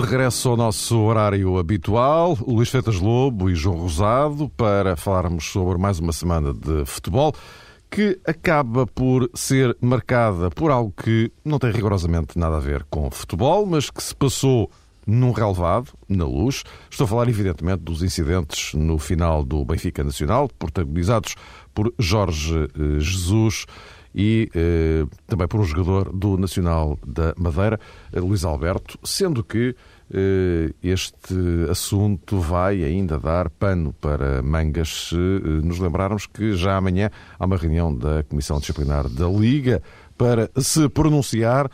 De regresso ao nosso horário habitual. Luís Feitas Lobo e João Rosado para falarmos sobre mais uma semana de futebol que acaba por ser marcada por algo que não tem rigorosamente nada a ver com futebol, mas que se passou num relevado, na luz. Estou a falar, evidentemente, dos incidentes no final do Benfica Nacional, protagonizados por Jorge eh, Jesus e eh, também por um jogador do Nacional da Madeira, eh, Luís Alberto, sendo que este assunto vai ainda dar pano para mangas se eh, nos lembrarmos que já amanhã há uma reunião da Comissão Disciplinar da Liga para se pronunciar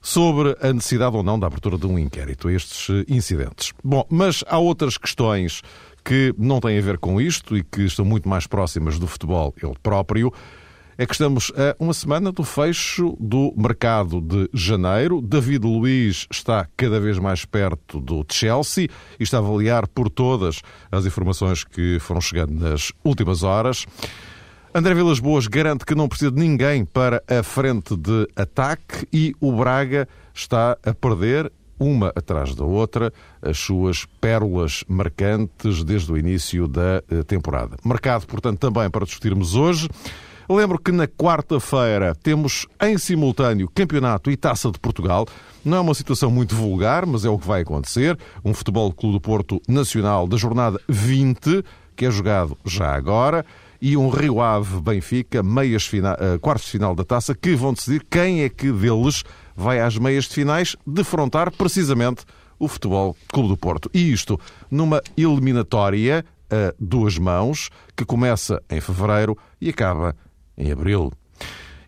sobre a necessidade ou não da abertura de um inquérito a estes eh, incidentes. Bom, mas há outras questões que não têm a ver com isto e que estão muito mais próximas do futebol ele próprio é que estamos a uma semana do fecho do mercado de janeiro. David Luiz está cada vez mais perto do Chelsea e está a avaliar por todas as informações que foram chegando nas últimas horas. André Vilas Boas garante que não precisa de ninguém para a frente de ataque e o Braga está a perder uma atrás da outra, as suas pérolas marcantes desde o início da eh, temporada. Mercado, portanto, também para discutirmos hoje. Lembro que na quarta-feira temos em simultâneo Campeonato e Taça de Portugal. Não é uma situação muito vulgar, mas é o que vai acontecer. Um Futebol Clube do Porto Nacional da jornada 20, que é jogado já agora, e um Rio Ave Benfica, meias uh, quartos de final da taça, que vão decidir quem é que deles vai às meias de finais defrontar precisamente o Futebol Clube do Porto. E isto numa eliminatória a duas mãos, que começa em fevereiro e acaba em abril.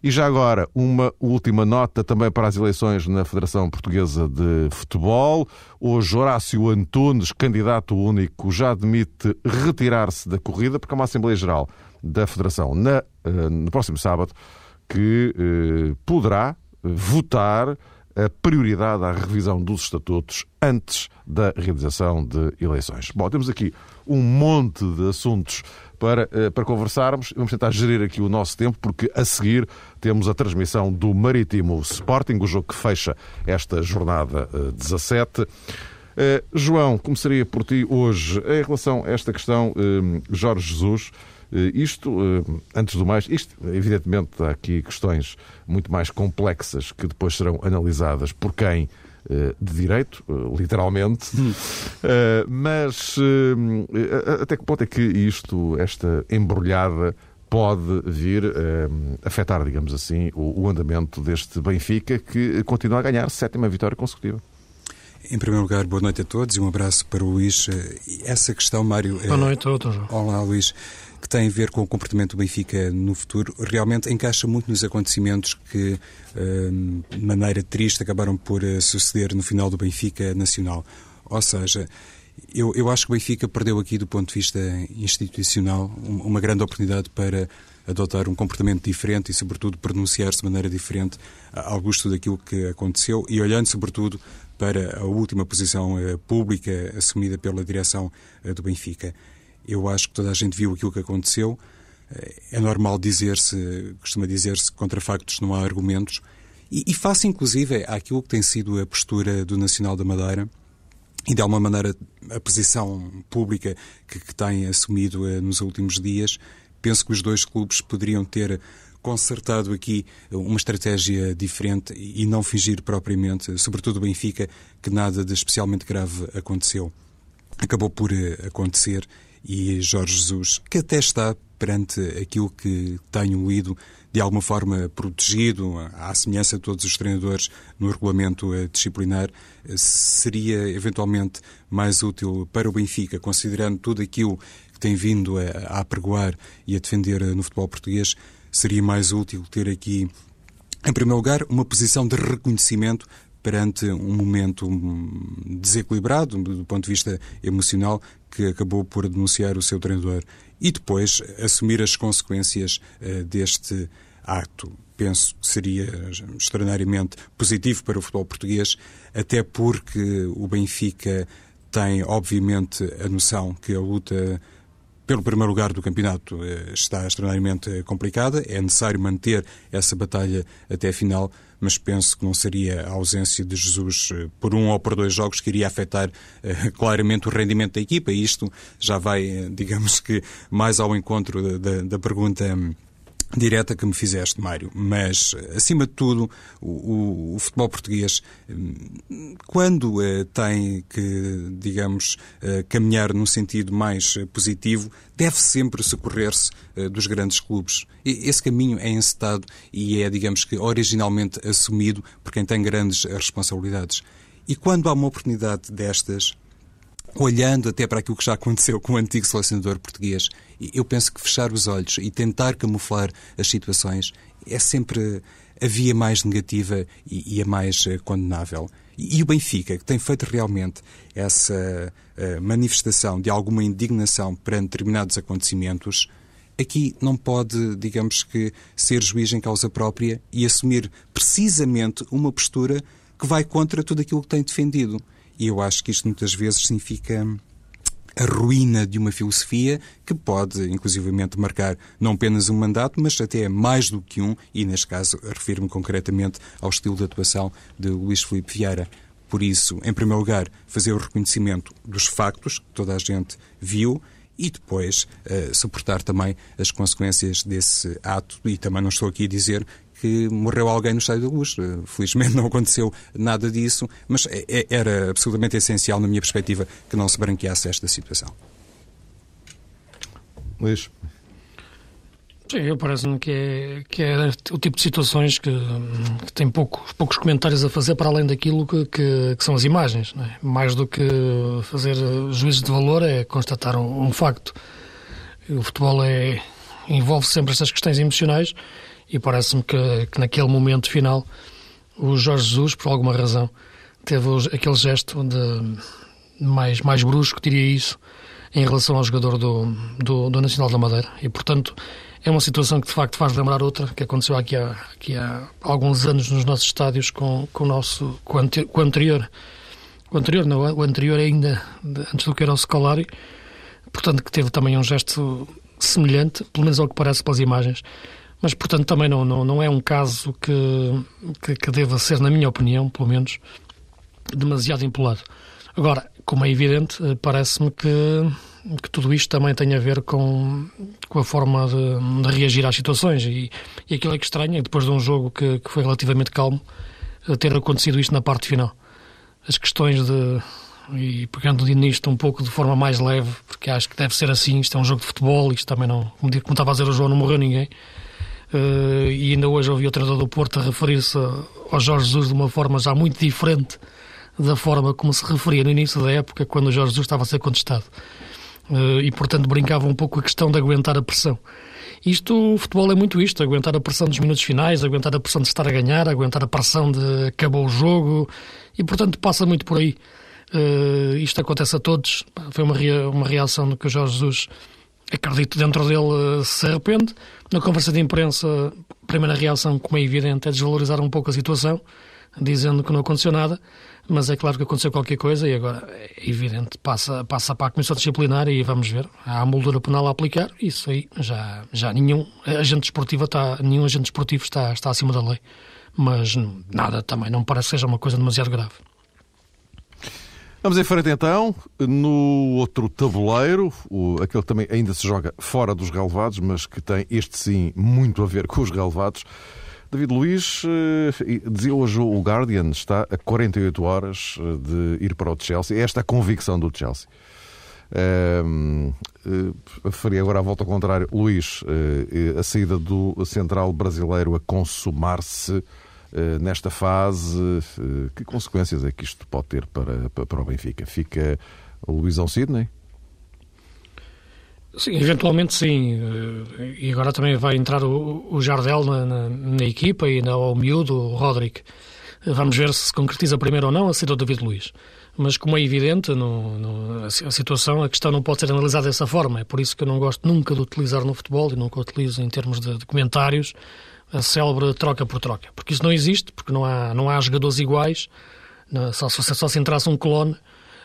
E já agora, uma última nota também para as eleições na Federação Portuguesa de Futebol. Hoje, Horácio Antunes, candidato único, já admite retirar-se da corrida, porque há uma Assembleia Geral da Federação na, eh, no próximo sábado que eh, poderá votar a prioridade à revisão dos estatutos antes da realização de eleições. Bom, temos aqui um monte de assuntos para, eh, para conversarmos. Vamos tentar gerir aqui o nosso tempo, porque a seguir temos a transmissão do Marítimo Sporting, o jogo que fecha esta jornada 17. Uh, eh, João, começaria por ti hoje em relação a esta questão, Jorge Jesus. Uh, isto, antes do mais, isto, evidentemente, há aqui questões muito mais complexas que depois serão analisadas por quem eh, de direito, eh, literalmente, hum. Eh, mas até que ponto é que isto, esta embrulhada, pode vir a afetar, digamos assim, o, andamento deste Benfica que continua a ganhar sétima vitória consecutiva? Em primeiro lugar, boa noite a todos e um abraço para o Luís. Essa questão, Mário. Boa noite a todos. Olá, Luís que tem a ver com o comportamento do Benfica no futuro, realmente encaixa muito nos acontecimentos que, hum, de maneira triste, acabaram por eh, suceder no final do Benfica Nacional. Ou seja, eu, eu acho que o Benfica perdeu aqui, do ponto de vista institucional, uma grande oportunidade para adotar um comportamento diferente e, sobretudo, pronunciar-se de maneira diferente ao gosto daquilo que aconteceu e olhando, sobretudo, para a última posição eh, pública assumida pela direção eh, do Benfica. Eu acho que toda a gente viu aquilo que aconteceu. Eh, é normal dizer-se, costuma dizer-se, contra factos não há argumentos. E, e face, inclusive, àquilo que tem sido a postura do Nacional da Madeira e, de alguma maneira, a posição pública que, que tem assumido eh, nos últimos dias, penso que os dois clubes poderiam ter consertado aqui uma estratégia diferente e não fingir propriamente, sobretudo o Benfica, que nada de especialmente grave aconteceu. Acabou por eh, acontecer e Jorge Jesus, que até está perante aquilo que tenho lido, de alguma forma protegido, à semelhança de todos os treinadores no regulamento eh, disciplinar, eh, seria eventualmente mais útil para o Benfica, considerando tudo aquilo que tem vindo a, apregoar e a defender eh, no futebol português, seria mais útil ter aqui, em primeiro lugar, uma posição de reconhecimento perante um momento desequilibrado do ponto de vista emocional que acabou por denunciar o seu treinador e depois assumir as consequências uh, deste ato. Penso que seria extraordinariamente positivo para o futebol português, até porque o Benfica tem, obviamente, a noção que a luta pelo primeiro lugar do campeonato está extraordinariamente complicada. É necessário manter essa batalha até a final, mas penso que não seria a ausência de Jesus por um ou por dois jogos que iria afetar claramente o rendimento da equipa. E isto já vai, digamos que, mais ao encontro da, da pergunta direta que me fizeste, Mário. Mas, acima de tudo, o, o, o futebol português, quando uh, tem que, digamos, uh, caminhar num sentido mais uh, positivo, deve sempre socorrer-se dos grandes clubes. E, esse caminho é encetado e é, digamos que, originalmente assumido por quem tem grandes responsabilidades. E quando há uma oportunidade destas, olhando até para aquilo que já aconteceu com o antigo selecionador português, eu penso que fechar os olhos e tentar camuflar as situações é sempre a via mais negativa e, a mais eh, condenável. E, o Benfica, que tem feito realmente essa eh, manifestação de alguma indignação perante determinados acontecimentos, aqui não pode, digamos que, ser juiz em causa própria e assumir precisamente uma postura que vai contra tudo aquilo que tem defendido. E eu acho que isto muitas vezes significa a ruína de uma filosofia que pode, inclusivamente, marcar não apenas um mandato, mas até mais do que um, e neste caso refiro-me concretamente ao estilo de atuação de Luís Filipe Vieira. Por isso, em primeiro lugar, fazer o reconhecimento dos factos que toda a gente viu e depois uh, suportar também as consequências desse ato. E também não estou aqui a dizer que morreu alguém no Estádio da Luz. Eh, felizmente não aconteceu nada disso, mas é, é, era absolutamente essencial, na minha perspectiva, que não se branqueasse esta situação. Luís. Sim, eu parece-me que é, que é o tipo de situações que, que tem poucos, poucos comentários a fazer para além daquilo que, que, que são as imagens. É? Mais do que fazer juízo de valor é constatar um, um facto. O futebol é, envolve sempre estas questões emocionais e parece-me que, que, naquele momento final o Jorge Jesus, por alguma razão, teve aquele gesto de mais, mais brusco, diria isso, em relação ao jogador do, do, do, Nacional da Madeira. E, portanto, é uma situação que de facto faz lembrar outra que aconteceu aqui há, aqui há alguns anos nos nossos estádios com, com o nosso com, com o anterior. O anterior, não, o anterior ainda, antes do que era o Scolari, portanto, que teve também um gesto semelhante, pelo menos ao que parece pelas imagens. Mas, portanto, também não, não, não é um caso que, que, que deva ser, na minha opinião, pelo menos, demasiado empolado. Agora, como é evidente, eh, parece-me que, que tudo isto também tem a ver com, com a forma de, de reagir às situações. E, e aquilo é que estranha, depois de um jogo que, que foi relativamente calmo, eh, ter acontecido isto na parte final. As questões de. E pegando nisto um pouco de forma mais leve, porque acho que deve ser assim. Isto é um jogo de futebol, isto também não. Como estava a dizer o João, não morreu ninguém. Uh, e ainda hoje ouvi o treinador do Porto a referir-se ao Jorge Jesus de uma forma já muito diferente da forma como se referia no início da época, quando o Jorge Jesus estava a ser contestado. Uh, e, portanto, brincava um pouco a questão de aguentar a pressão. Isto, o futebol é muito isto, aguentar a pressão dos minutos finais, aguentar a pressão de estar a ganhar, aguentar a pressão de acabou o jogo, e, portanto, passa muito por aí. Uh, isto acontece a todos. Foi uma, uma reação que o Jorge Jesus acredito dentro dele se arrepende. Na conversa de imprensa, a primeira reação, como é evidente, é desvalorizar um pouco a situação, dizendo que não aconteceu nada, mas é claro que aconteceu qualquer coisa e agora é evidente, passa, passa para a Comissão Disciplinar e vamos ver. Há a moldura penal a aplicar, isso aí já, já nenhum agente esportivo está, nenhum agente esportivo está, está acima da lei. Mas nada também, não parece que seja uma coisa demasiado grave. Vamos em frente então, no outro tabuleiro, o, aquele que também ainda se joga fora dos relevados, mas que tem este sim muito a ver com os relevados. David Luiz, eh, dizia hoje o Guardian, está a 48 horas eh, de ir para o Chelsea. Esta é a convicção do Chelsea. Uh, uh, faria agora a volta ao contrário. Luís, uh, a saída do central brasileiro a consumar-se eh, nesta fase, eh, que consequências é que isto pode ter para, para o Benfica? Fica o Luizão Sidney? Sim, eventualmente sim. Eh, e agora também vai entrar o, o Jardel na, na, na, equipa e na, o miúdo, o Roderick. Vamos ver se se concretiza primeiro ou não a saída do David Luiz. Mas como é evidente, no, no, a situação, a questão não pode ser analisada dessa forma. É por isso que eu não gosto nunca de utilizar no futebol e nunca utilizo em termos de, de comentários a célebre troca por troca. Porque isso não existe, porque não há, não há jogadores iguais, só, só, só se entrasse um clone,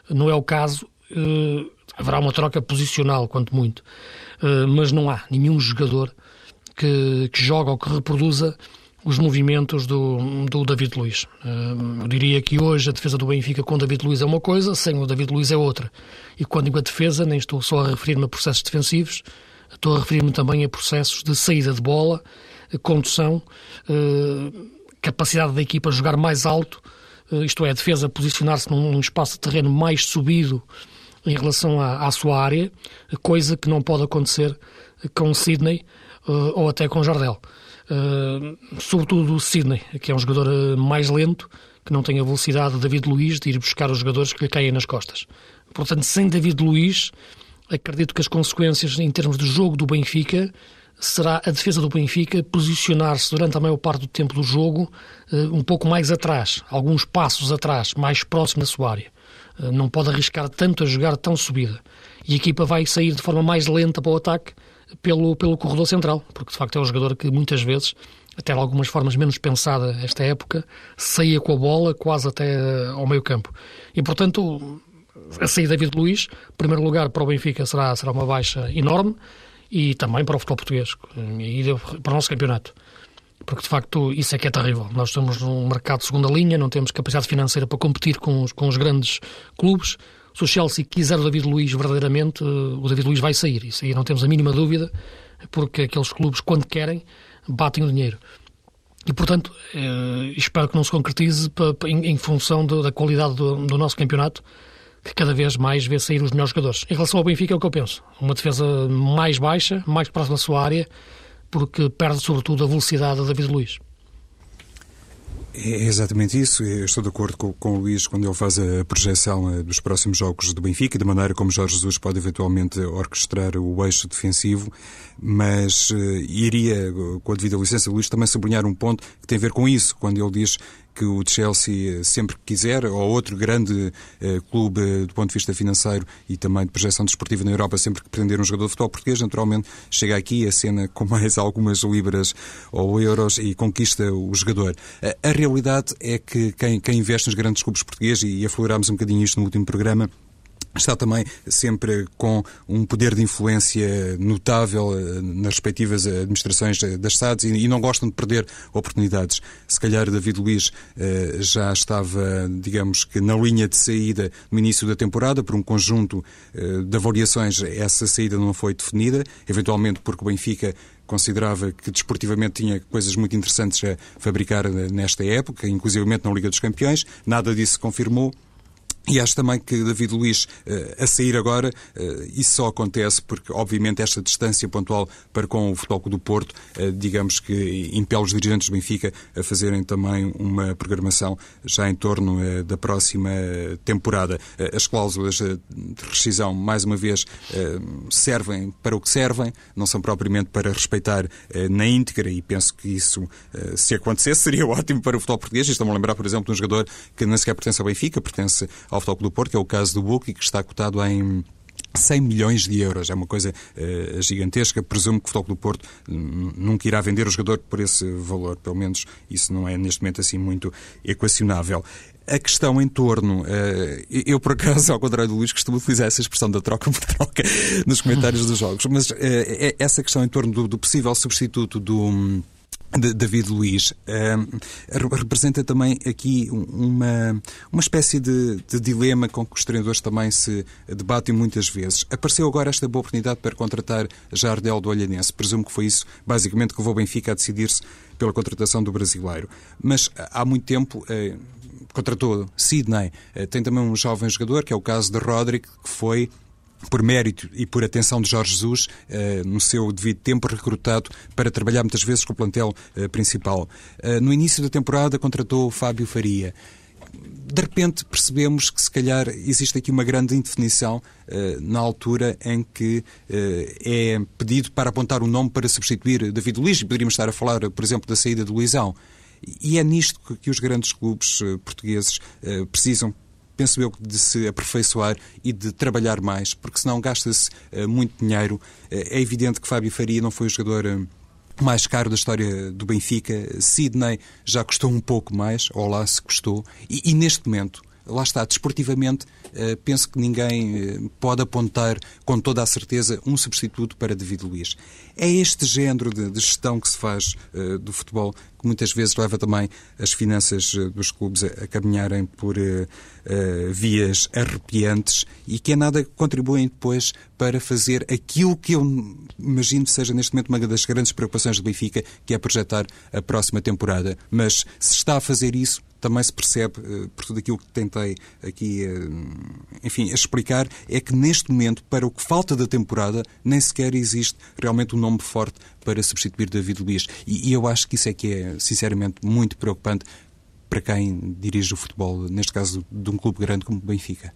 não é o caso. Uh, haverá uma troca posicional, quanto muito. Mas não há nenhum jogador que, que joga ou que reproduza os movimentos do, do David Luiz. Eu diria que hoje a defesa do Benfica com o David Luiz é uma coisa, sem o David Luiz é outra. E quando digo a defesa, nem estou só a referir-me a processos defensivos, estou a referir-me também a processos de saída de bola, condução, capacidade da equipa jogar mais alto, isto é, a defesa posicionar-se num espaço de terreno mais subido em relação à, à sua área, coisa que não pode acontecer com Sidney ou até com Jardel. Uh, sobretudo o Sidney, que é um jogador uh, mais lento, que não tem a velocidade de David Luiz de ir buscar os jogadores que lhe caem nas costas. Portanto, sem David Luiz, acredito que as consequências em termos de jogo do Benfica será a defesa do Benfica posicionar-se durante a maior parte do tempo do jogo uh, um pouco mais atrás, alguns passos atrás, mais próximo da sua área. Não pode arriscar tanto a jogar tão subida. E a equipa vai sair de forma mais lenta para o ataque pelo, pelo corredor central, porque de facto é um jogador que muitas vezes, até de algumas formas menos pensada esta época, saía com a bola quase até ao meio campo. E portanto, a saída de David Luiz, primeiro lugar para o Benfica será, será uma baixa enorme e também para o futebol português e para o nosso campeonato. Porque de facto isso é que é terrível. Nós estamos num mercado de segunda linha, não temos capacidade financeira para competir com os, com os grandes clubes se o Chelsea quiser o David Luiz verdadeiramente, eh, o David Luiz vai sair. Isso aí não temos a mínima dúvida, porque aqueles clubes, quando querem, batem o dinheiro. E, portanto, eh, espero que não se concretize em função da qualidade do, do nosso campeonato, que cada vez mais vê sair os melhores jogadores. Em relação ao Benfica, é o que eu penso. Uma defesa mais baixa, mais próxima da sua área, porque perde, sobretudo, a velocidade da David Luiz. É exatamente isso. Eu estou de acordo com, com, o Luís quando ele faz a projeção eh, dos próximos jogos do Benfica e da maneira como Jorge Jesus pode eventualmente orquestrar o eixo defensivo, mas uh, iria, com a devida licença, Luís, também sublinhar um ponto que tem a ver com isso, quando ele diz que o Chelsea eh, sempre que quiser, ou outro grande eh, clube do ponto de vista financeiro e também de projeção desportiva na Europa, sempre que pretender um jogador de futebol português, naturalmente chega aqui a cena com mais algumas libras ou euros e conquista o jogador. A, realidade é que quem, quem investe nos grandes clubes portugueses, e aflorámos um bocadinho isto no último programa, está também sempre com um poder de influência notável eh, nas respectivas administrações das SADs e não gostam de perder oportunidades. Se calhar David Luiz eh, já estava, digamos que, na linha de saída no início da temporada, por um conjunto eh, de avaliações, essa saída não foi definida, eventualmente porque o Benfica considerava que desportivamente tinha coisas muito interessantes a fabricar nesta época, inclusive na Liga dos Campeões. Nada disso se confirmou. E acho também que David Luiz, eh, a sair agora, eh, isso só acontece porque, obviamente, esta distância pontual para com o Futebol do Porto, eh, digamos que impele os dirigentes do Benfica a fazerem também uma programação já em torno da próxima temporada. As cláusulas de rescisão, mais uma vez, servem para o que servem, não são propriamente para respeitar na íntegra e penso que isso, se acontecesse, seria ótimo para o futebol português. Estou-me a lembrar, por exemplo, de um jogador que nem sequer pertence ao Benfica, pertence ao Futebol do Porto, que é o caso do Book, que está cotado em 100 milhões de euros. É uma coisa uh, gigantesca. Presumo que o Futebol do Porto nunca irá vender o jogador por esse valor. Pelo menos isso não é neste momento assim muito equacionável. A questão em torno, uh, eu por acaso, ao contrário do Luís, costumo utilizar essa expressão da troca por troca nos comentários dos jogos, mas uh, essa questão em torno do, do possível substituto do de David Luiz uh, representa também aqui uma, uma espécie de, de, dilema com que os treinadores também se debatem muitas vezes. Apareceu agora esta boa oportunidade para contratar Jardel do Olhanense. Presumo que foi isso, basicamente, que levou o Benfica a decidir-se pela contratação do brasileiro. Mas há muito tempo uh, contratou Sidney. Uh, tem também um jovem jogador, que é o caso de Roderick, que foi por mérito e por atenção de Jorge Jesus, eh, no seu devido tempo recrutado para trabalhar muitas vezes com o plantel eh, principal. Eh, no início da temporada contratou Fábio Faria. De repente percebemos que se calhar existe aqui uma grande indefinição na altura em que é pedido para apontar um nome para substituir David Luiz. Poderíamos estar a falar, por exemplo, da saída do Luizão. E é nisto que os grandes clubes portugueses precisam penso eu, de se aperfeiçoar e de trabalhar mais, porque senão gasta-se uh, muito dinheiro. Uh, é evidente que Fábio Faria não foi o jogador. Uh, mais caro da história do Benfica. Sidney já custou um pouco mais, ou lá se custou, e, e neste momento lá está, desportivamente, uh, penso que ninguém uh, pode apontar com toda a certeza um substituto para David Luiz. É este género de, gestão que se faz uh, do futebol que muitas vezes leva também as finanças dos clubes a, a caminharem por vias arrepiantes e que é nada contribuem depois para fazer aquilo que eu imagino seja neste momento uma das grandes preocupações do Benfica, que é projetar a próxima temporada. Mas se está a fazer isso, também se percebe, eh, por tudo aquilo que tentei aqui, eh, enfim, explicar, é que neste momento, para o que falta da temporada, nem sequer existe realmente um nome forte para substituir David Luiz. E, e eu acho que isso é que é, sinceramente, muito preocupante para quem dirige o futebol, neste caso de um clube grande como o Benfica.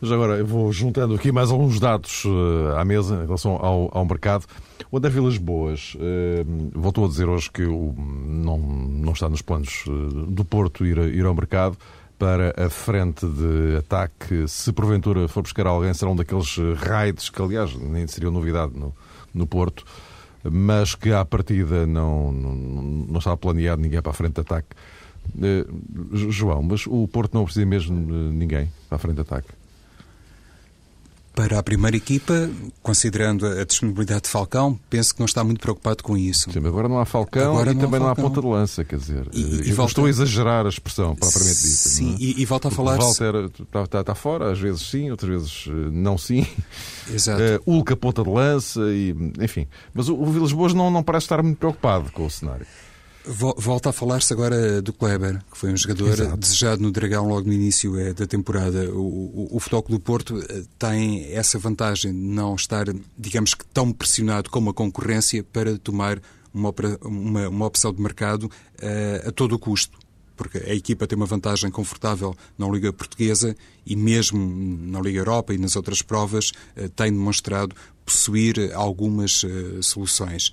Mas agora eu vou juntando aqui mais alguns dados uh, à mesa em relação ao, ao mercado. O André Vilas Boas uh, voltou a dizer hoje que o, não, não está nos planos uh, do Porto ir, ir ao mercado para a frente de ataque. Se porventura for buscar alguém, serão daqueles raids que, aliás, nem seria novidade no, no Porto, mas que à partida não, não, não está planeado ninguém para a frente de ataque. João, mas o Porto não precisa mesmo de ninguém a frente de ataque? Para a primeira equipa, considerando a disponibilidade de Falcão, penso que não está muito preocupado com isso. Sim, agora não há Falcão agora e não também não há ponta de lança, quer dizer. E, e volta... Estou a exagerar a expressão propriamente dita. Sim, é? e, e, volta a falar. O Walter está, está, está, fora, às vezes sim, outras vezes eh, não sim. Exato. Uh, Ulca, ponta de lança, e, enfim. Mas o, o Vilas Boas não, não parece estar muito preocupado com o cenário. Volta a falar-se agora do Kleber, que foi um jogador Exato. desejado no Dragão logo no início eh, da temporada. O, o, o Futebol do Porto eh, tem essa vantagem de não estar, digamos que, tão pressionado como a concorrência para tomar uma, uma, uma opção de mercado uh, a todo o custo porque a equipa tem uma vantagem confortável na Liga Portuguesa e mesmo na Liga Europa e nas outras provas tem demonstrado possuir algumas uh, soluções.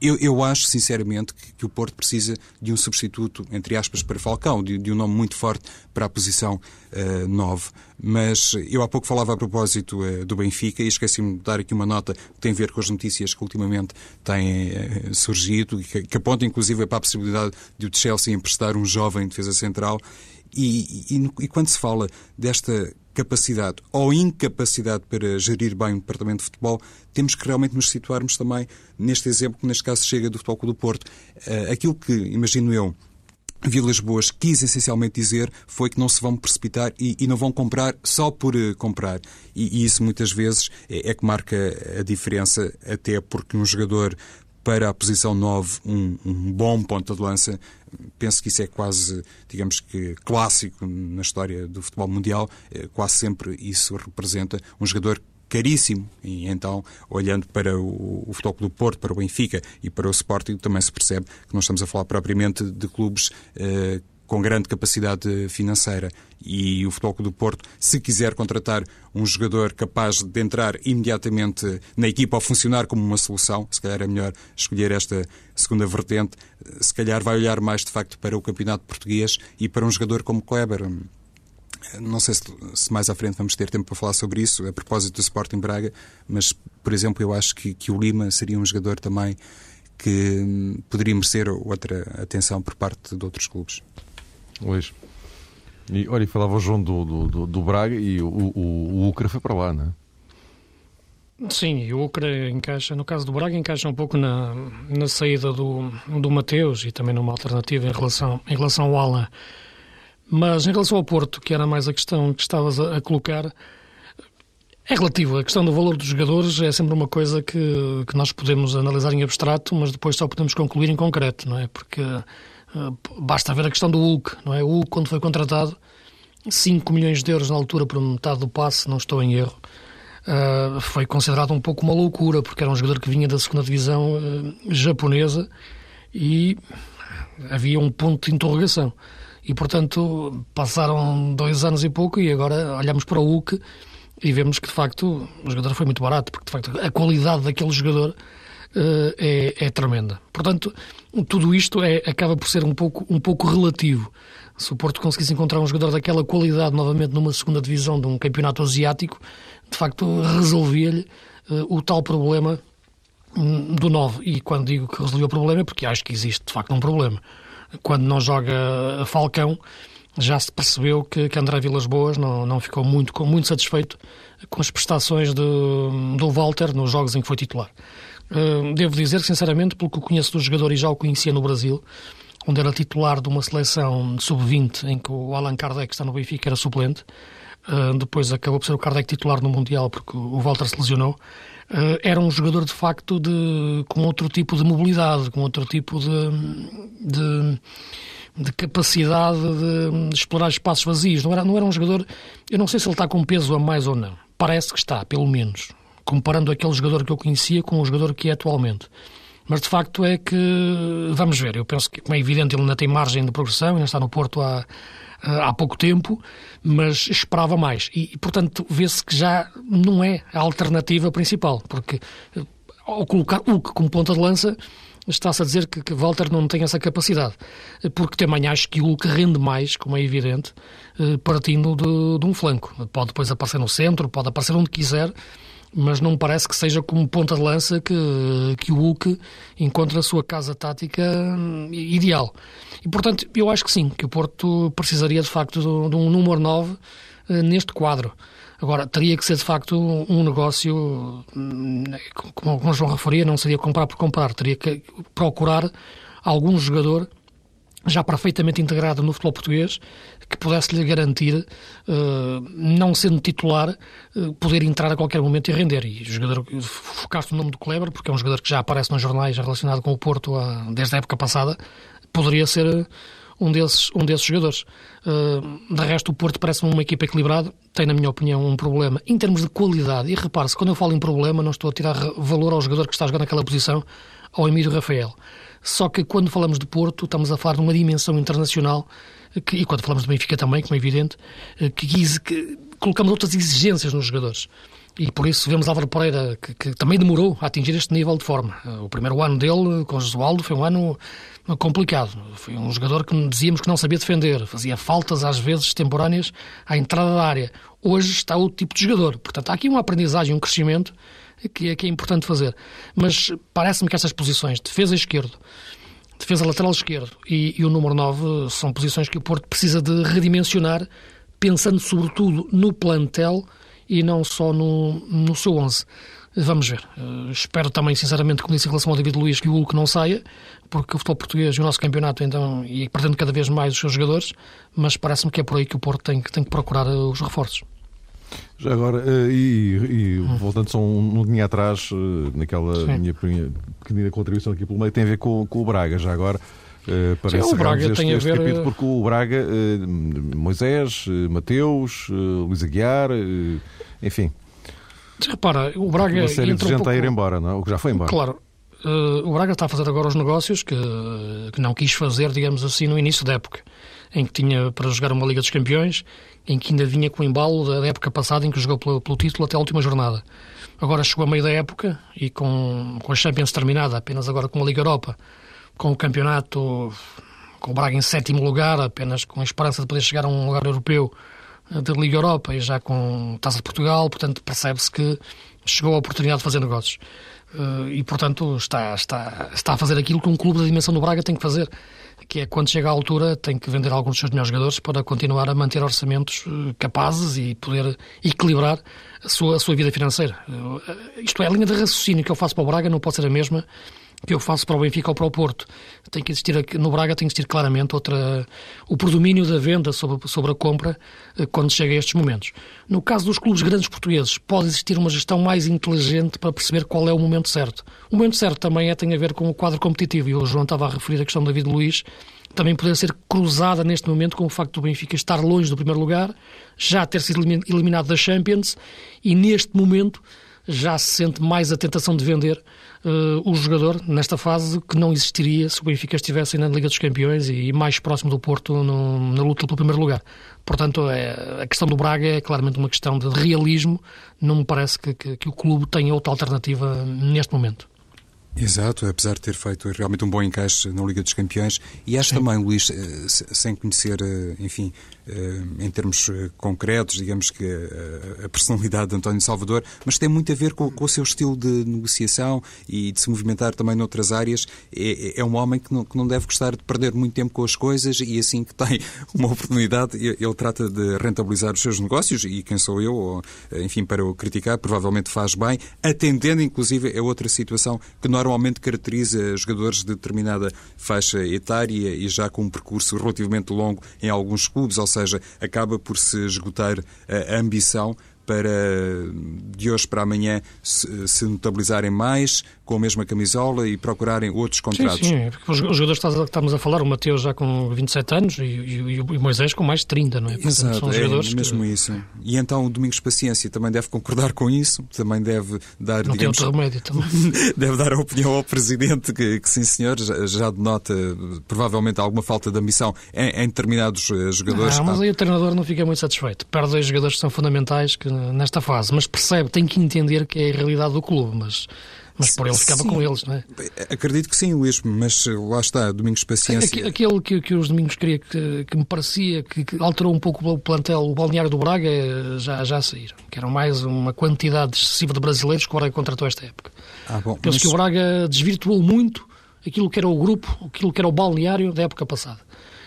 Eu, eu, acho, sinceramente, que, que, o Porto precisa de um substituto, entre aspas, para Falcão, de, de um nome muito forte para a posição uh, 9. Mas eu há pouco falava a propósito uh, do Benfica e esqueci-me de dar aqui uma nota que tem a ver com as notícias que ultimamente têm uh, surgido, que, que apontam inclusive para a possibilidade de o Chelsea emprestar um jovem defesa central. E, e, e, quando se fala desta capacidade ou incapacidade para gerir bem o departamento de futebol, temos que realmente nos situarmos também neste exemplo que neste caso chega do Futebol do Porto. Uh, aquilo que, imagino eu, Vilas Boas quis essencialmente dizer foi que não se vão precipitar e, e não vão comprar só por uh, comprar. E, e, isso muitas vezes é, é, que marca a diferença, até porque um jogador para a posição 9, um, um bom ponta de lança, penso que isso é quase, digamos que, clássico na história do futebol mundial. Eh, quase sempre isso representa um jogador caríssimo. E então, olhando para o, o Futebol do Porto, para o Benfica e para o Sporting, também se percebe que não estamos a falar propriamente de clubes eh, com grande capacidade financeira. E o Futebol do Porto, se quiser contratar um jogador capaz de entrar imediatamente na equipa ou funcionar como uma solução, se calhar é melhor escolher esta segunda vertente, se calhar vai olhar mais de facto para o campeonato português e para um jogador como Kleber. Não sei se, se, mais à frente vamos ter tempo para falar sobre isso, a propósito do Sporting Braga, mas, por exemplo, eu acho que, que o Lima seria um jogador também que hum, poderia merecer outra atenção por parte de outros clubes. Luís. E, olha, falava o João do, do, do Braga e o, o, o Ucra foi para lá, não é? Sim, e o Ucra encaixa, no caso do Braga, encaixa um pouco na, na saída do, do Mateus e também numa alternativa em relação, em relação ao Alan. Mas em relação ao Porto, que era mais a questão que estavas a, a colocar, é relativo. A questão do valor dos jogadores é sempre uma coisa que, que nós podemos analisar em abstrato, mas depois só podemos concluir em concreto, não é? Porque basta ver a questão do Hulk, não é? O Hulk, quando foi contratado, 5 milhões de euros na altura por metade do passe, não estou em erro, uh, foi considerado um pouco uma loucura, porque era um jogador que vinha da segunda divisão uh, japonesa e havia um ponto de interrogação. E, portanto, passaram dois anos e pouco e agora olhamos para o Hulk e vemos que, de facto, o jogador foi muito barato, porque, de facto, a qualidade daquele jogador uh, é, é tremenda. Portanto, tudo isto é, acaba por ser um pouco, um pouco relativo. Se o Porto conseguisse encontrar um jogador daquela qualidade novamente numa segunda divisão de um campeonato asiático, de facto resolvia-lhe uh, o tal problema um, do 9. E quando digo que resolveu o problema é porque acho que existe de facto um problema. Quando não joga Falcão, já se percebeu que, que André Vilas Boas não, não ficou muito, muito satisfeito com as prestações de, do Walter nos jogos em que foi titular. Devo dizer sinceramente, pelo que conheço do jogador e já o conhecia no Brasil, onde era titular de uma seleção sub-20 em que o Allan Kardec está no Benfica era suplente, uh, depois acabou por ser o Kardec titular no Mundial porque o Walter se lesionou, uh, era um jogador de facto de, com outro tipo de mobilidade, com outro tipo de, de de capacidade de, de, explorar espaços vazios. Não era, não era um jogador. Eu não sei se ele está com peso a mais ou não. Parece que está, pelo menos. Comparando aquele jogador que eu conhecia com o jogador que é atualmente. Mas de facto é que. Vamos ver. Eu penso que, como é evidente, ele ainda tem margem de progressão, ainda está no Porto há, há pouco tempo, mas esperava mais. E, portanto, vê-se que já não é a alternativa principal, porque ao colocar o como ponta de lança está-se a dizer que, que Walter não tem essa capacidade, porque também acho que o rende mais, como é evidente, eh, partindo de, de um flanco. Pode depois aparecer no centro, pode aparecer onde quiser, mas não parece que seja como ponta de lança que, que o Hulk encontra a sua casa tática hum, ideal. E, portanto, eu acho que sim, que o Porto precisaria de facto de, de um número 9 eh, neste quadro. Agora, teria que ser de facto um negócio, hum, como o João referia, não seria comprar por comprar, teria que procurar algum jogador já perfeitamente integrado no futebol português, que pudesse-lhe garantir, uh, não sendo titular, uh, poder entrar a qualquer momento e render. E o jogador, focaste no nome do Kleber, porque é um jogador que já aparece nos jornais relacionado com o Porto desde a época passada, poderia ser um desses, um desses jogadores. Uh, de resto, o Porto parece-me uma equipa equilibrada, tem, na minha opinião, um problema em termos de qualidade. E repare-se, quando eu falo em problema, não estou a tirar valor ao jogador que está jogar naquela posição, ao Emílio Rafael. Só que quando falamos de Porto, estamos a falar de uma dimensão internacional, que, e quando falamos de Benfica também, como é evidente, eh, que, que colocamos outras exigências nos jogadores. E por isso vemos Álvaro Pereira, que, que, também demorou a atingir este nível de forma. Eh, o primeiro ano dele, com Josualdo, foi um ano complicado. Foi um jogador que dizíamos que não sabia defender, fazia faltas às vezes temporâneas à entrada da área. Hoje está outro tipo de jogador. Portanto, há aqui uma aprendizagem, um crescimento que é, que é importante fazer. Mas parece-me que essas posições, defesa esquerdo, defesa lateral esquerdo e, e o número 9, são posições que o Porto precisa de redimensionar, pensando sobretudo no plantel e não só no, no seu 11. Vamos ver. Uh, espero também, sinceramente, como disse em relação ao David Luiz, que o Hulk não saia, porque o futebol português e o nosso campeonato, então, e perdendo cada vez mais os seus jogadores, mas parece-me que é por aí que o Porto tem, tem que procurar os reforços. Já agora, eh, e, e voltando só um, um dia atrás, eh, naquela Sim. minha pequenina contribuição aqui pelo meio, tem a ver com, com o Braga, já agora. Uh, parece Sim, o Braga este, tem a ver... capítulo, porque o Braga, uh, Moisés, uh, Mateus, Luís Aguiar, enfim. Repara, o Braga. Uma série de gente um pouco... a ir embora, não é? O que já foi embora. Claro. o Braga está a fazer agora os negócios que, que não quis fazer, digamos assim, no início da época, em que tinha para jogar uma Liga dos Campeões em que ainda vinha com o embalo da época passada em que jogou pelo, pelo, título até a última jornada. Agora chegou a meio da época e com, com a Champions terminada, apenas agora com a Liga Europa, com o campeonato, com o Braga em sétimo lugar, apenas com a esperança de poder chegar a um lugar europeu eh, da Liga Europa e já com Taça de Portugal, portanto percebe-se que chegou a oportunidade de fazer negócios. Eh, e, portanto, está, está, está a fazer aquilo que um clube da dimensão do Braga tem que fazer que é quando chega à altura tem que vender alguns dos seus melhores jogadores para continuar a manter orçamentos eh, capazes e poder equilibrar a sua, a sua vida financeira. Eh, isto é, a linha de raciocínio que eu faço para o Braga não pode ser a mesma que eu faço para o Benfica ou para o Porto. Tem que existir no Braga tem que existir claramente outra o predomínio da venda sobre, sobre a compra eh, quando chega a estes momentos. No caso dos clubes grandes portugueses, pode existir uma gestão mais inteligente para perceber qual é o momento certo. O momento certo também é, tem a ver com o quadro competitivo, e o João estava a referir a questão do David Luiz, também poder ser cruzada neste momento com o facto do Benfica estar longe do primeiro lugar, já ter sido eliminado da Champions e neste momento já se sente mais a tentação de vender uh, o jogador nesta fase que não existiria se o Benfica estivesse na Liga dos Campeões e mais próximo do Porto no, na luta pelo primeiro lugar. Portanto, é, a questão do Braga é claramente uma questão de realismo. Não me parece que, que, que o clube tenha outra alternativa neste momento. Exato, apesar de ter feito realmente um bom encaixe na Liga dos Campeões. E acho Sim. também, Luís, eh, sem conhecer, eh, enfim, eh, em termos concretos, digamos que a personalidade de António Salvador, mas tem muito a ver com, com o seu estilo de negociação e de se movimentar também noutras áreas. É, é um homem que não, que não deve gostar de perder muito tempo com as coisas e assim que tem uma oportunidade, ele trata de rentabilizar os seus negócios e quem sou eu, ou, enfim, para o criticar, provavelmente faz bem, atendendo inclusive a outra situação que normalmente normalmente caracteriza jogadores de determinada faixa etária e já com um percurso relativamente longo em alguns clubes, ou seja, acaba por se esgotar a ambição para de hoje para amanhã se, notabilizarem mais com a mesma camisola e procurarem outros contratos. Sim, sim. Porque os, jogadores que estamos a falar, o Mateus já com 27 anos e, e, e o Moisés com mais de 30, não é? Portanto, Exato, são jogadores é mesmo que... isso. E então o Domingos Paciência também deve concordar com isso, também deve dar, não digamos... Tem outro remédio também. deve dar a opinião ao Presidente que, que sim senhor, já, já, denota provavelmente alguma falta de ambição em, em determinados eh, jogadores. Não, mas aí o treinador não fica muito satisfeito. Perde dois jogadores que são fundamentais que nesta fase, mas percebe, tem que entender que é a realidade do clube, mas mas por ele ficava sim. com eles, não é? Acredito que sim, Luís, mas lá está, Domingos Paciência. Aquele que, que os Domingos queria, que, que me parecia que, que, alterou um pouco o plantel, o balneário do Braga, já, já saíram. Que eram mais uma quantidade excessiva de brasileiros que o Braga contratou esta época. Ah, bom, Penso mas... que o Braga desvirtuou muito aquilo que era o grupo, aquilo que era o balneário da época passada.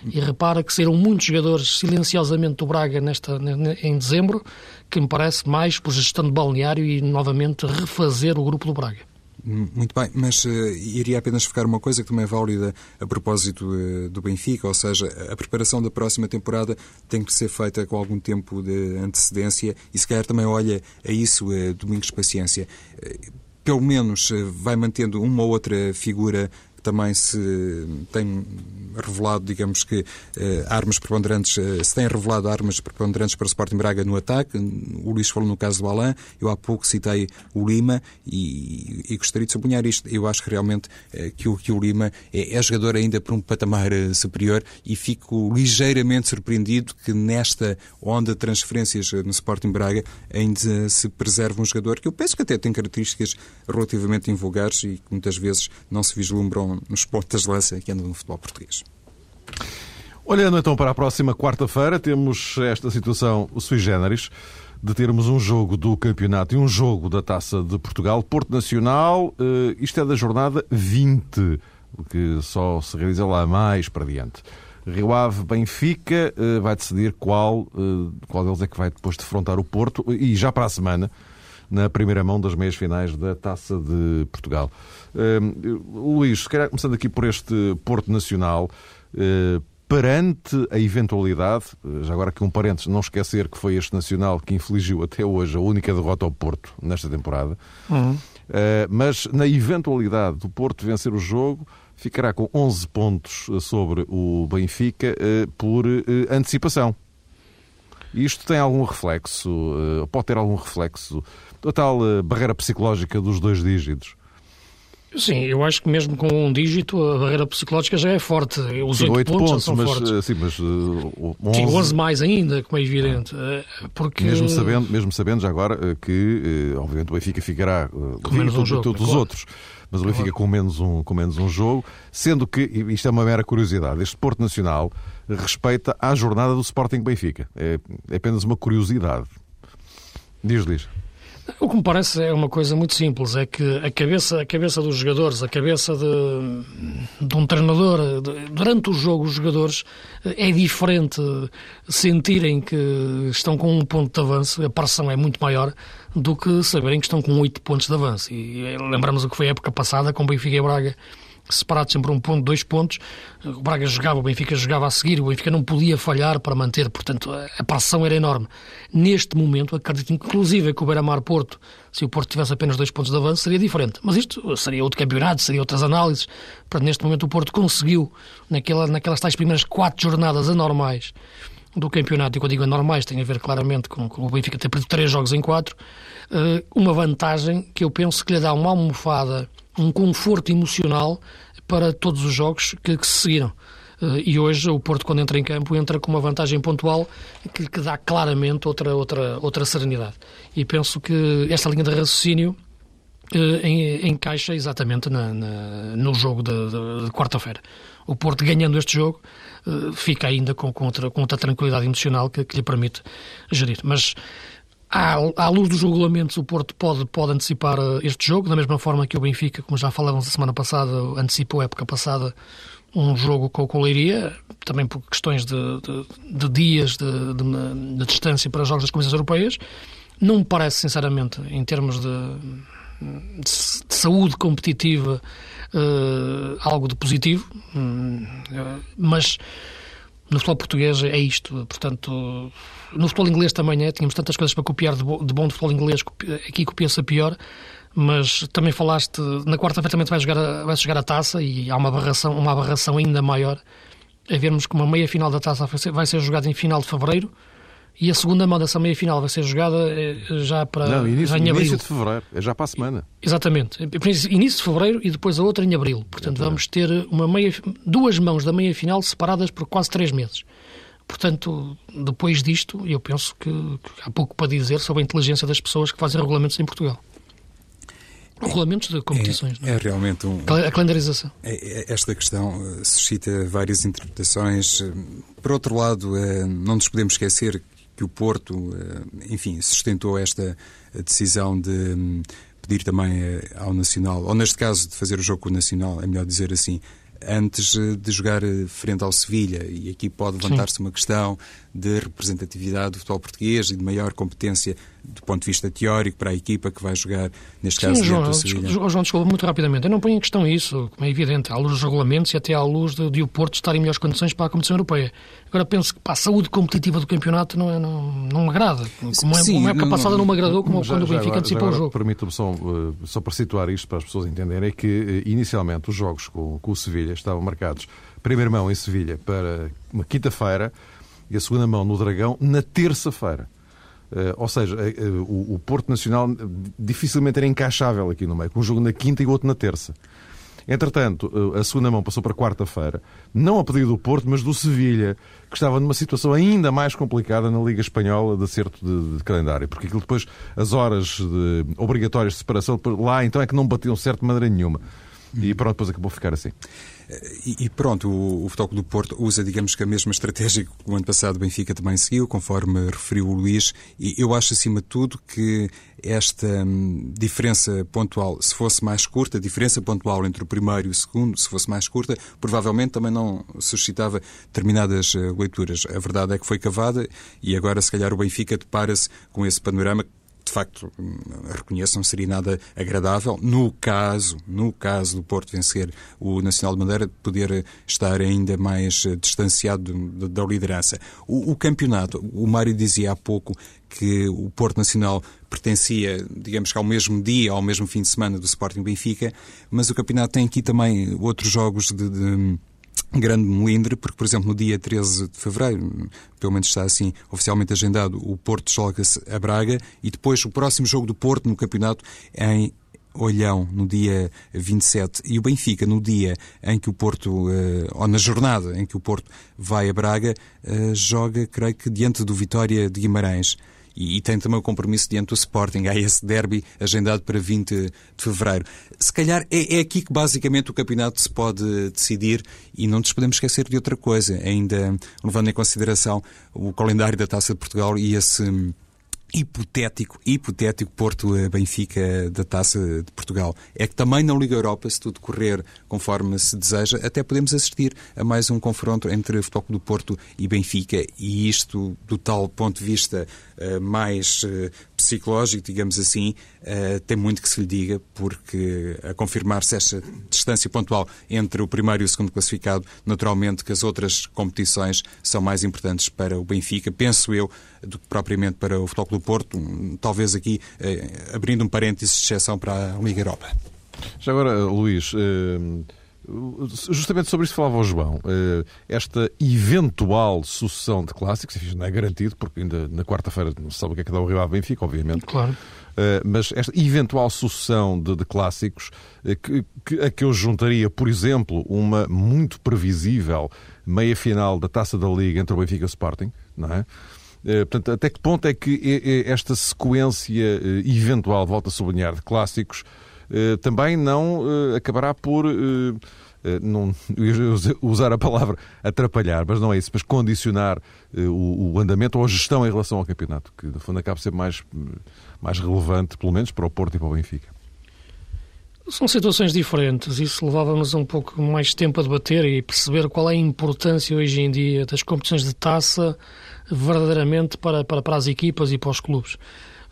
E repara que saíram muitos jogadores silenciosamente do Braga nesta, em dezembro, que me parece mais por gestão de balneário e novamente refazer o grupo do Braga. Muito bem, mas uh, iria apenas focar uma coisa que também é válida a propósito uh, do Benfica, ou seja, a preparação da próxima temporada tem que ser feita com algum tempo de antecedência e se calhar também olha a isso uh, Domingos Paciência. Pelo menos vai mantendo uma ou outra figura também se tem revelado, digamos que, eh, armas preponderantes, eh, se têm revelado armas preponderantes para o Sporting Braga no ataque. O Luís falou no caso do Alain, eu há pouco citei o Lima e, e gostaria de sublinhar isto. Eu acho que realmente eh, que, o, que o Lima é, é jogador ainda por um patamar superior e fico ligeiramente surpreendido que nesta onda de transferências no Sporting Braga ainda se preserve um jogador que eu penso que até tem características relativamente invulgares e que muitas vezes não se vislumbram nos pontas de lança que andam no futebol português. Olhando então para a próxima quarta-feira, temos esta situação sui generis de termos um jogo do campeonato e um jogo da Taça de Portugal. Porto Nacional, eh, isto é da jornada 20, que só se realiza lá mais para diante. Rio Ave Benfica eh, vai decidir qual, eh, qual deles é que vai depois defrontar o Porto e já para a semana na primeira mão das meias finais da Taça de Portugal. Uh, Luís, se calhar começando aqui por este Porto Nacional, uh, perante a eventualidade, eh, já agora que um parênteses, não esquecer que foi este Nacional que infligiu até hoje a única derrota ao Porto nesta temporada, uhum. uh, mas na eventualidade do Porto vencer o jogo, ficará com 11 pontos sobre o Benfica por antecipação. Isto tem algum reflexo, pode ter algum reflexo a tal uh, barreira psicológica dos dois dígitos? Sim, eu acho que mesmo com um dígito a barreira psicológica já é forte. Os oito pontos, pontos, são mas, fortes. Eh, sim, mas uh, 11... Sim, 11 mais ainda, como é evidente. Porque... Mesmo, sabendo, mesmo sabendo já agora que, obviamente, o Benfica ficará com menos um jogo, todos os outros. Mas o Benfica com menos, um, com menos um jogo, sendo que, isto é uma mera curiosidade, este Porto Nacional respeita à jornada do Sporting Benfica. É, é apenas uma curiosidade. Diz, Liz. O que me parece é uma coisa muito simples, é que a cabeça, a cabeça dos jogadores, a cabeça de, de um treinador, de, durante o jogo os jogadores é diferente sentirem que estão com um ponto de avanço, a pressão é muito maior do que saberem que estão com oito pontos de avanço. E lembramos o que foi a época passada com Benfica e Braga separados sempre um ponto, dois pontos. O Braga jogava, o Benfica jogava a seguir, o Benfica não podia falhar para manter, portanto a pressão era enorme. Neste momento, acredito inclusive que o Beira-Mar Porto, se o Porto tivesse apenas dois pontos de avanço, seria diferente. Mas isto seria outro campeonato, seria outras análises. Portanto, neste momento o Porto conseguiu, naquela, naquelas tais primeiras quatro jornadas anormais do campeonato, e quando digo anormais tem a ver claramente com, com o Benfica ter perdido três jogos em quatro, eh, uma vantagem que eu penso que lhe dá uma almofada um conforto emocional para todos os jogos que, que se seguiram. Uh, e hoje o Porto, quando entra em campo, entra com uma vantagem pontual que, que dá claramente outra, outra, outra serenidade. E penso que esta linha de raciocínio encaixa exatamente na, na, no jogo de, de, de quarta-feira. O Porto ganhando este jogo fica ainda com, com, outra, com outra tranquilidade emocional que, que lhe permite gerir. Mas à, à, luz dos regulamentos, o Porto pode, pode antecipar este jogo, da mesma forma que o Benfica, como já falávamos a semana passada, antecipou a época passada um jogo com o Leiria, também por questões de, de, de dias de, de, distância para jogos das competições europeias. Não me parece, sinceramente, em termos de, saúde competitiva, uh, algo de positivo, uh, mas no futebol português é isto. Portanto, no futebol inglês também é. Tínhamos tantas coisas para copiar de, bom, de bom futebol inglês, aqui copia-se a pior mas também falaste, na quarta-feira também vai jogar, vai jogar a taça e há uma aberração, uma aberração ainda maior a vermos que uma meia-final da taça vai ser, vai ser jogada em final de fevereiro e a segunda mão dessa meia-final vai ser jogada eh, já para Não, início, já em abril. início de fevereiro, é já para a semana. Exatamente. Início de fevereiro e depois a outra em abril. Portanto, vamos ter uma meia, duas mãos da meia-final separadas por quase três meses. Portanto, depois disto, eu penso que, que há pouco para dizer sobre a inteligência das pessoas que fazem regulamentos em Portugal. Regulamentos de competições, é, é? é realmente um. A calendarização. É, é, esta questão eh, suscita várias interpretações. Eh, por outro lado, eh, não nos podemos esquecer que o Porto, enfim, sustentou esta decisão de hum, pedir também ao Nacional, ou neste caso de fazer o jogo com o Nacional, é melhor dizer assim, antes de jogar frente ao Sevilha. E aqui pode levantar-se uma questão de representatividade do futebol português e de maior competência do ponto de vista teórico para a equipa que vai jogar, neste caso, Sim, João, João, desculpa, muito rapidamente. Eu não ponho em questão isso, como é evidente, à luz dos regulamentos e até à luz de, de o Porto estar em melhores condições para a competição europeia. Agora penso que para a saúde competitiva do campeonato não, é, não, não me agrada. Como, é, Sim, como é época passada não me agradou, como já, quando o Benfica antecipou o jogo. Permita-me só, eh, só para situar isto, para as pessoas entenderem, é que eh, inicialmente os jogos com, com o Sevilha estavam marcados, primeira mão em Sevilha, para uma quinta-feira, e a segunda mão no Dragão na terça-feira. Uh, ou seja, uh, o, Porto Nacional dificilmente era encaixável aqui no meio, com um jogo na quinta e outro na terça. Entretanto, a segunda mão passou para quarta-feira, não a pedido do Porto, mas do Sevilha, que estava numa situação ainda mais complicada na Liga Espanhola de acerto de, de calendário, porque aquilo depois, as horas de, obrigatórias de separação, lá então é que não batiam certo de maneira nenhuma. E pronto, depois acabou a ficar assim. E, e pronto, o, o Futebol do Porto usa, digamos que a mesma estratégia que o ano passado o Benfica também seguiu, conforme referiu o Luís, e eu acho acima de tudo que esta hum, diferença pontual, se fosse mais curta, a diferença pontual entre o primeiro e o segundo, se fosse mais curta, provavelmente também não suscitava determinadas uh, leituras. A verdade é que foi cavada e agora, se calhar, o Benfica depara-se com esse panorama de facto, reconheço, não seria nada agradável, no caso, no caso do Porto vencer o Nacional de Madeira, poder estar ainda mais eh, distanciado da liderança. O, o campeonato, o Mário dizia há pouco que o Porto Nacional pertencia, digamos que ao mesmo dia, ao mesmo fim de semana do Sporting Benfica, mas o campeonato tem aqui também outros jogos de, de grande melindre, porque, por exemplo, no dia 13 de fevereiro, pelo menos está assim oficialmente agendado, o Porto joga-se a Braga e depois o próximo jogo do Porto no campeonato em Olhão, no dia 27, e o Benfica, no dia em que o Porto, eh, ou na jornada em que o Porto vai a Braga, eh, joga, creio que, diante do Vitória de Guimarães e, e, tem também o compromisso diante do Sporting. Há esse derby agendado para 20 de fevereiro. Se calhar é, é, aqui que basicamente o campeonato se pode decidir e não nos podemos esquecer de outra coisa, ainda levando em consideração o calendário da Taça de Portugal e esse hipotético, hipotético Porto Benfica da Taça de Portugal. É que também na Liga Europa, se tudo correr conforme se deseja, até podemos assistir a mais um confronto entre o Futebol do Porto e Benfica e isto do tal ponto de vista uh, mais uh, psicológico, digamos assim, uh, tem muito que se lhe diga, porque a confirmar-se esta distância pontual entre o primeiro e o segundo classificado, naturalmente que as outras competições são mais importantes para o Benfica, penso eu, do que propriamente para o Futebol do Porto, talvez aqui uh, abrindo um parênteses de exceção para a Liga Europa. Já agora, Luís, uh Justamente sobre isso falava o João. Esta eventual sucessão de clássicos, enfim, não é garantido, porque ainda na quarta-feira não se sabe o que é que dá o Rio Ave Benfica, obviamente. Claro. Mas esta eventual sucessão de, de clássicos, que, que, a que eu juntaria, por exemplo, uma muito previsível meia-final da Taça da Liga entre o Benfica e o Sporting, não é? Portanto, até que ponto é que esta sequência eventual, volta a sublinhar, de clássicos também não acabará por não usar a palavra atrapalhar, mas não é isso, mas condicionar o, o, andamento ou a gestão em relação ao campeonato, que no fundo acaba por ser mais, mais relevante, pelo menos para o Porto e para o Benfica. São situações diferentes. Isso levava-nos um pouco mais tempo a debater e perceber qual é a importância hoje em dia das competições de taça verdadeiramente para, para, para as equipas e para os clubes.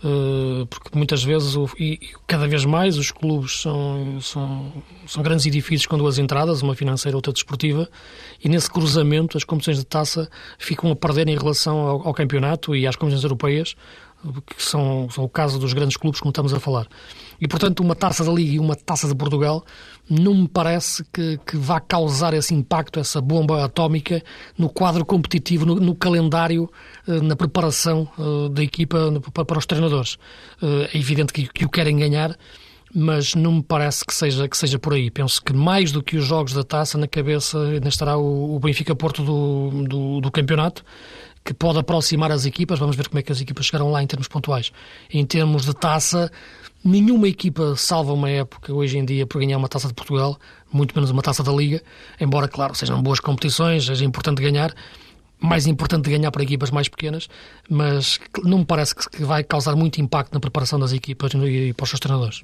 Uh, porque muitas vezes, e cada vez mais, os clubes são, são, são grandes edifícios com duas entradas, uma financeira e outra desportiva, e nesse cruzamento as competições de taça ficam a perder em relação ao, ao campeonato e às competições europeias, que são, são o caso dos grandes clubes, como estamos a falar. E, portanto, uma taça da Liga e uma taça de Portugal não me parece que, que vá causar esse impacto, essa bomba atómica no quadro competitivo, no, no calendário, eh, na preparação eh, da equipa para os treinadores. Eh, é evidente que, que o querem ganhar, mas não me parece que seja, que seja por aí. Penso que mais do que os jogos da taça, na cabeça ainda estará o, o Benfica Porto do, do, do campeonato que pode aproximar as equipas. Vamos ver como é que as equipas chegaram lá em termos pontuais. Em termos de taça, nenhuma equipa salva uma época hoje em dia por ganhar uma taça de Portugal, muito menos uma taça da Liga, embora, claro, sejam boas competições, seja importante ganhar. Mais importante ganhar para equipas mais pequenas, mas não me parece que vai causar muito impacto na preparação das equipas e para os seus treinadores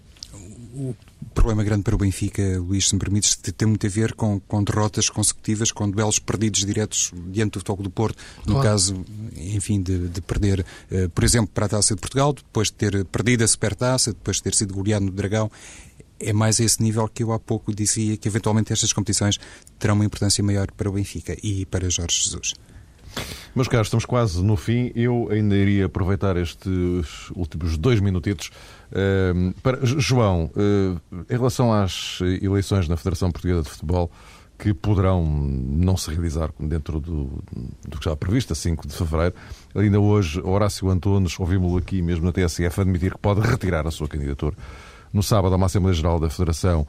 o problema grande para o Benfica, Luís, se me permites, tem muito a ver com, com derrotas consecutivas, com duelos perdidos diretos diante do Foco do Porto, no claro. caso, enfim, de, de perder, uh, por exemplo, para a Taça de Portugal, depois de ter perdido a Supertaça, depois de ter sido goleado no Dragão. É mais a esse nível que eu há pouco dizia que eventualmente estas competições terão uma importância maior para o Benfica e para Jorge Jesus. Meus caros, estamos quase no fim. Eu ainda iria aproveitar estes últimos dois minutitos uh, para. João, uh, em relação às eleições na Federação Portuguesa de Futebol, que poderão não se realizar dentro do, do que já previsto, a 5 de fevereiro. Ainda hoje, Horácio Antunes, ouvimos-lo aqui mesmo na TSF, admitir que pode retirar a sua candidatura no sábado a uma Assembleia Geral da Federação,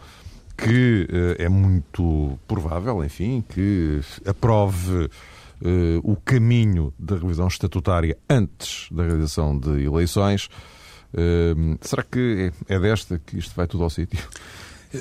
que uh, é muito provável, enfim, que aprove uh, o caminho da revisão estatutária antes da realização de eleições. Uh, será que é, é desta que isto vai tudo ao sítio?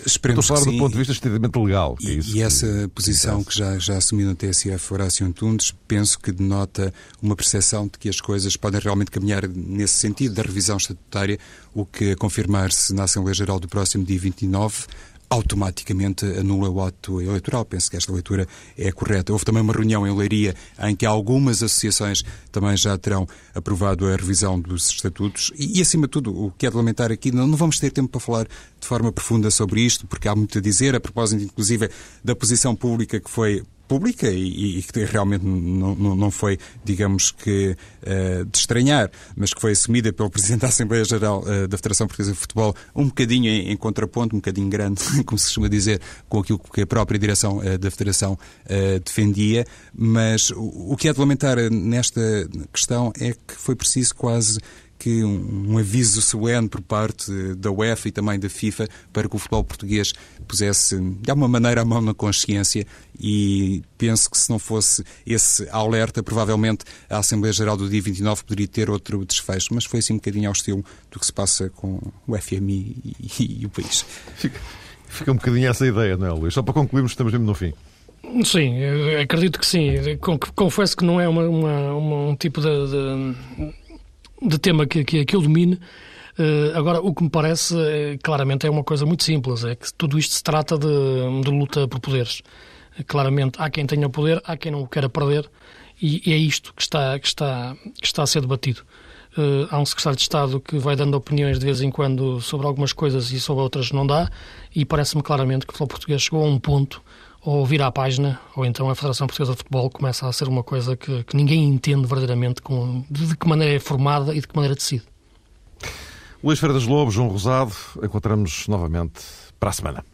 Esperemos Estou a falar do ponto de vista estritamente legal. É e, e essa posição que já, já assumiu no TSF Horácio Antunes, penso que denota uma percepção de que as coisas podem realmente caminhar nesse sentido da revisão estatutária, o que a confirmar-se na Assembleia Geral do próximo dia 29 automaticamente anula o ato eleitoral. Penso que esta leitura é correta. Houve também uma reunião em Leiria em que algumas associações também já terão aprovado a revisão dos estatutos e, e acima de tudo, o que é de lamentar aqui, não, não vamos ter tempo para falar de forma profunda sobre isto, porque há muito a dizer, a propósito, inclusive, da posição pública que foi pública e, que realmente não, não, foi, digamos que, uh, de estranhar, mas que foi assumida pelo Presidente da Assembleia Geral uh, da Federação Portuguesa de Futebol, um bocadinho em, em, contraponto, um bocadinho grande, como se costuma dizer, com aquilo que a própria direção uh, da Federação defendia, mas o, o que é de lamentar nesta questão é que foi preciso quase que um, um, aviso solene por parte da UEFA e também da FIFA para que o futebol português pusesse, de alguma maneira, a mão na consciência e penso que se não fosse esse alerta, provavelmente a Assembleia Geral do dia 29 poderia ter outro desfecho, mas foi assim um bocadinho ao estilo do que se passa com o FMI e, e o país. Fica, fica um bocadinho essa ideia, não é, Luís? Só para concluirmos, estamos mesmo no fim. Sim, acredito que sim. Confesso que não é uma, uma, uma um tipo de, de de tema que, que, que eu domine. Uh, agora, o que me parece, é, claramente, é uma coisa muito simples: é que tudo isto se trata de, de luta por poderes. claramente, há quem tenha poder, há quem não o queira perder, e, e é isto que está, que, está, que está a ser debatido. Uh, há um secretário de Estado que vai dando opiniões de vez em quando sobre algumas coisas e sobre outras não dá, e parece-me claramente que o futebol português chegou a um ponto ou vira a página, ou então a Federação Portuguesa de Futebol começa a ser uma coisa que, que ninguém entende verdadeiramente com, de, de que maneira é formada e de que maneira decide. Luís Freitas Lobo, João Rosado, encontramos novamente para a semana.